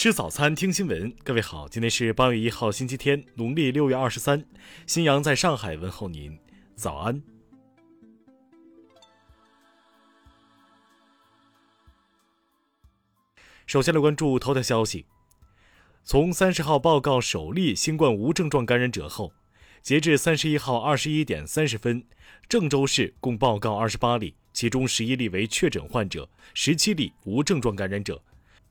吃早餐，听新闻。各位好，今天是八月一号，星期天，农历六月二十三。新阳在上海问候您，早安。首先来关注头条消息。从三十号报告首例新冠无症状感染者后，截至三十一号二十一点三十分，郑州市共报告二十八例，其中十一例为确诊患者，十七例无症状感染者。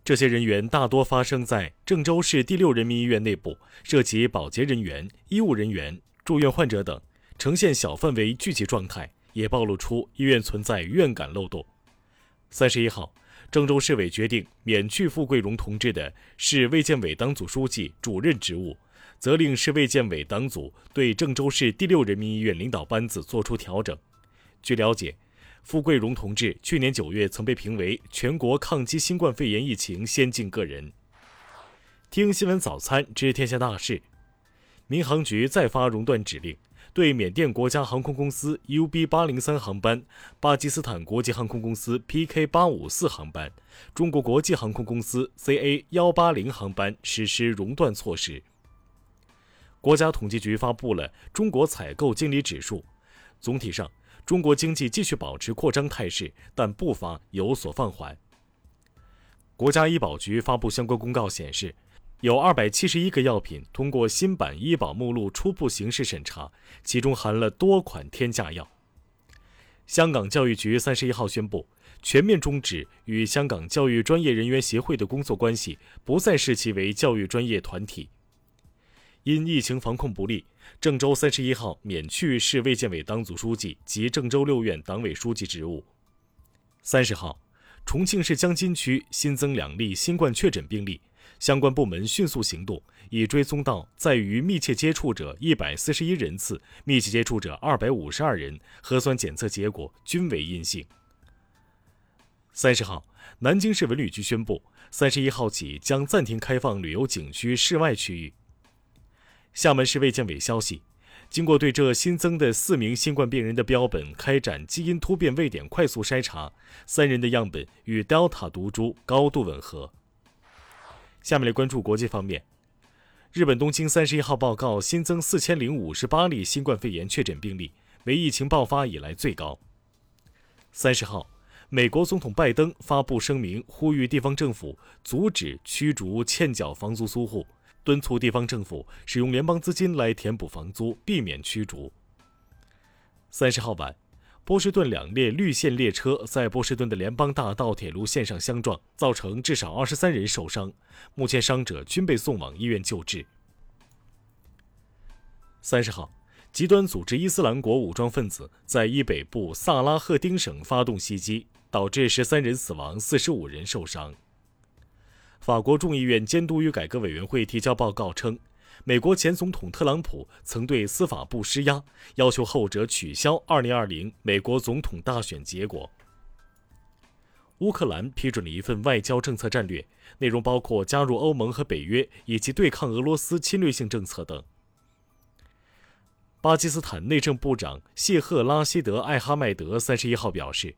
这些人员大多发生在郑州市第六人民医院内部，涉及保洁人员、医务人员、住院患者等，呈现小范围聚集状态，也暴露出医院存在院感漏洞。三十一号，郑州市委决定免去付桂荣同志的市卫健委党组书记、主任职务，责令市卫健委党组对郑州市第六人民医院领导班子作出调整。据了解。傅桂荣同志去年九月曾被评为全国抗击新冠肺炎疫情先进个人。听新闻早餐知天下大事，民航局再发熔断指令，对缅甸国家航空公司 UB 八零三航班、巴基斯坦国际航空公司 PK 八五四航班、中国国际航空公司 CA 幺八零航班实施熔断措施。国家统计局发布了中国采购经理指数，总体上。中国经济继续保持扩张态势，但步伐有所放缓。国家医保局发布相关公告显示，有二百七十一个药品通过新版医保目录初步形式审查，其中含了多款天价药。香港教育局三十一号宣布，全面终止与香港教育专业人员协会的工作关系，不再视其为教育专业团体。因疫情防控不力，郑州三十一号免去市卫健委党组书记及郑州六院党委书记职务。三十号，重庆市江津区新增两例新冠确诊病例，相关部门迅速行动，已追踪到在与密切接触者一百四十一人次，密切接触者二百五十二人，核酸检测结果均为阴性。三十号，南京市文旅局宣布，三十一号起将暂停开放旅游景区室外区域。厦门市卫健委消息，经过对这新增的四名新冠病人的标本开展基因突变位点快速筛查，三人的样本与 Delta 毒株高度吻合。下面来关注国际方面，日本东京三十一号报告新增四千零五十八例新冠肺炎确诊病例，为疫情爆发以来最高。三十号，美国总统拜登发布声明，呼吁地方政府阻止驱逐欠缴房租租户。敦促地方政府使用联邦资金来填补房租，避免驱逐。三十号晚，波士顿两列绿线列车在波士顿的联邦大道铁路线上相撞，造成至少二十三人受伤，目前伤者均被送往医院救治。三十号，极端组织伊斯兰国武装分子在伊北部萨拉赫丁省发动袭击，导致十三人死亡，四十五人受伤。法国众议院监督与改革委员会提交报告称，美国前总统特朗普曾对司法部施压，要求后者取消2020美国总统大选结果。乌克兰批准了一份外交政策战略，内容包括加入欧盟和北约，以及对抗俄罗斯侵略性政策等。巴基斯坦内政部长谢赫拉希德·艾哈迈德三十一号表示。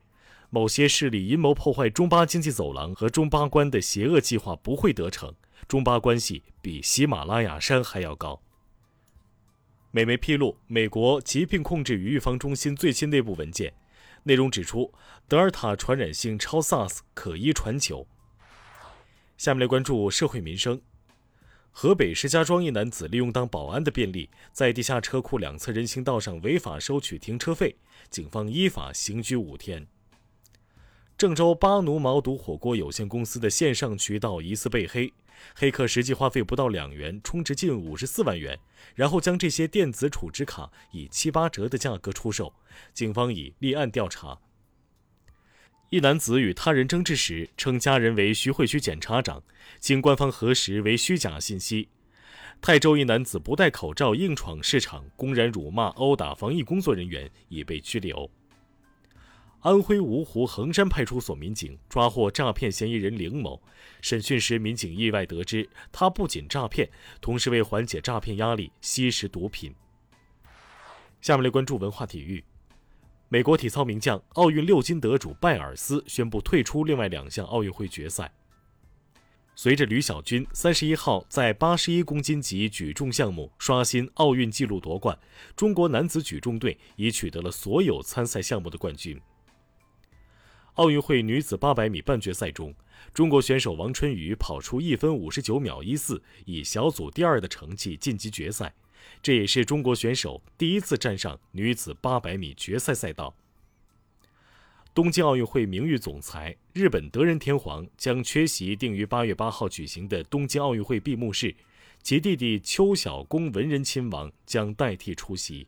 某些势力阴谋破坏中巴经济走廊和中巴关的邪恶计划不会得逞。中巴关系比喜马拉雅山还要高。美媒披露，美国疾病控制与预防中心最新内部文件，内容指出，德尔塔传染性超 SARS 可医传球。下面来关注社会民生。河北石家庄一男子利用当保安的便利，在地下车库两侧人行道上违法收取停车费，警方依法刑拘五天。郑州巴奴毛肚火锅有限公司的线上渠道疑似被黑，黑客实际花费不到两元充值近五十四万元，然后将这些电子储值卡以七八折的价格出售。警方已立案调查。一男子与他人争执时称家人为徐汇区检察长，经官方核实为虚假信息。泰州一男子不戴口罩硬闯市场，公然辱骂殴打防疫工作人员，已被拘留。安徽芜湖衡山派出所民警抓获诈骗嫌疑人凌某。审讯时，民警意外得知，他不仅诈骗，同时为缓解诈骗压力，吸食毒品。下面来关注文化体育。美国体操名将、奥运六金得主拜尔斯宣布退出另外两项奥运会决赛。随着吕小军三十一号在八十一公斤级举重项目刷新奥运纪录夺冠，中国男子举重队已取得了所有参赛项目的冠军。奥运会女子八百米半决赛中，中国选手王春雨跑出一分五十九秒一四，以小组第二的成绩晋级决赛，这也是中国选手第一次站上女子八百米决赛赛道。东京奥运会名誉总裁、日本德仁天皇将缺席定于八月八号举行的东京奥运会闭幕式，其弟弟秋晓宫文仁亲王将代替出席。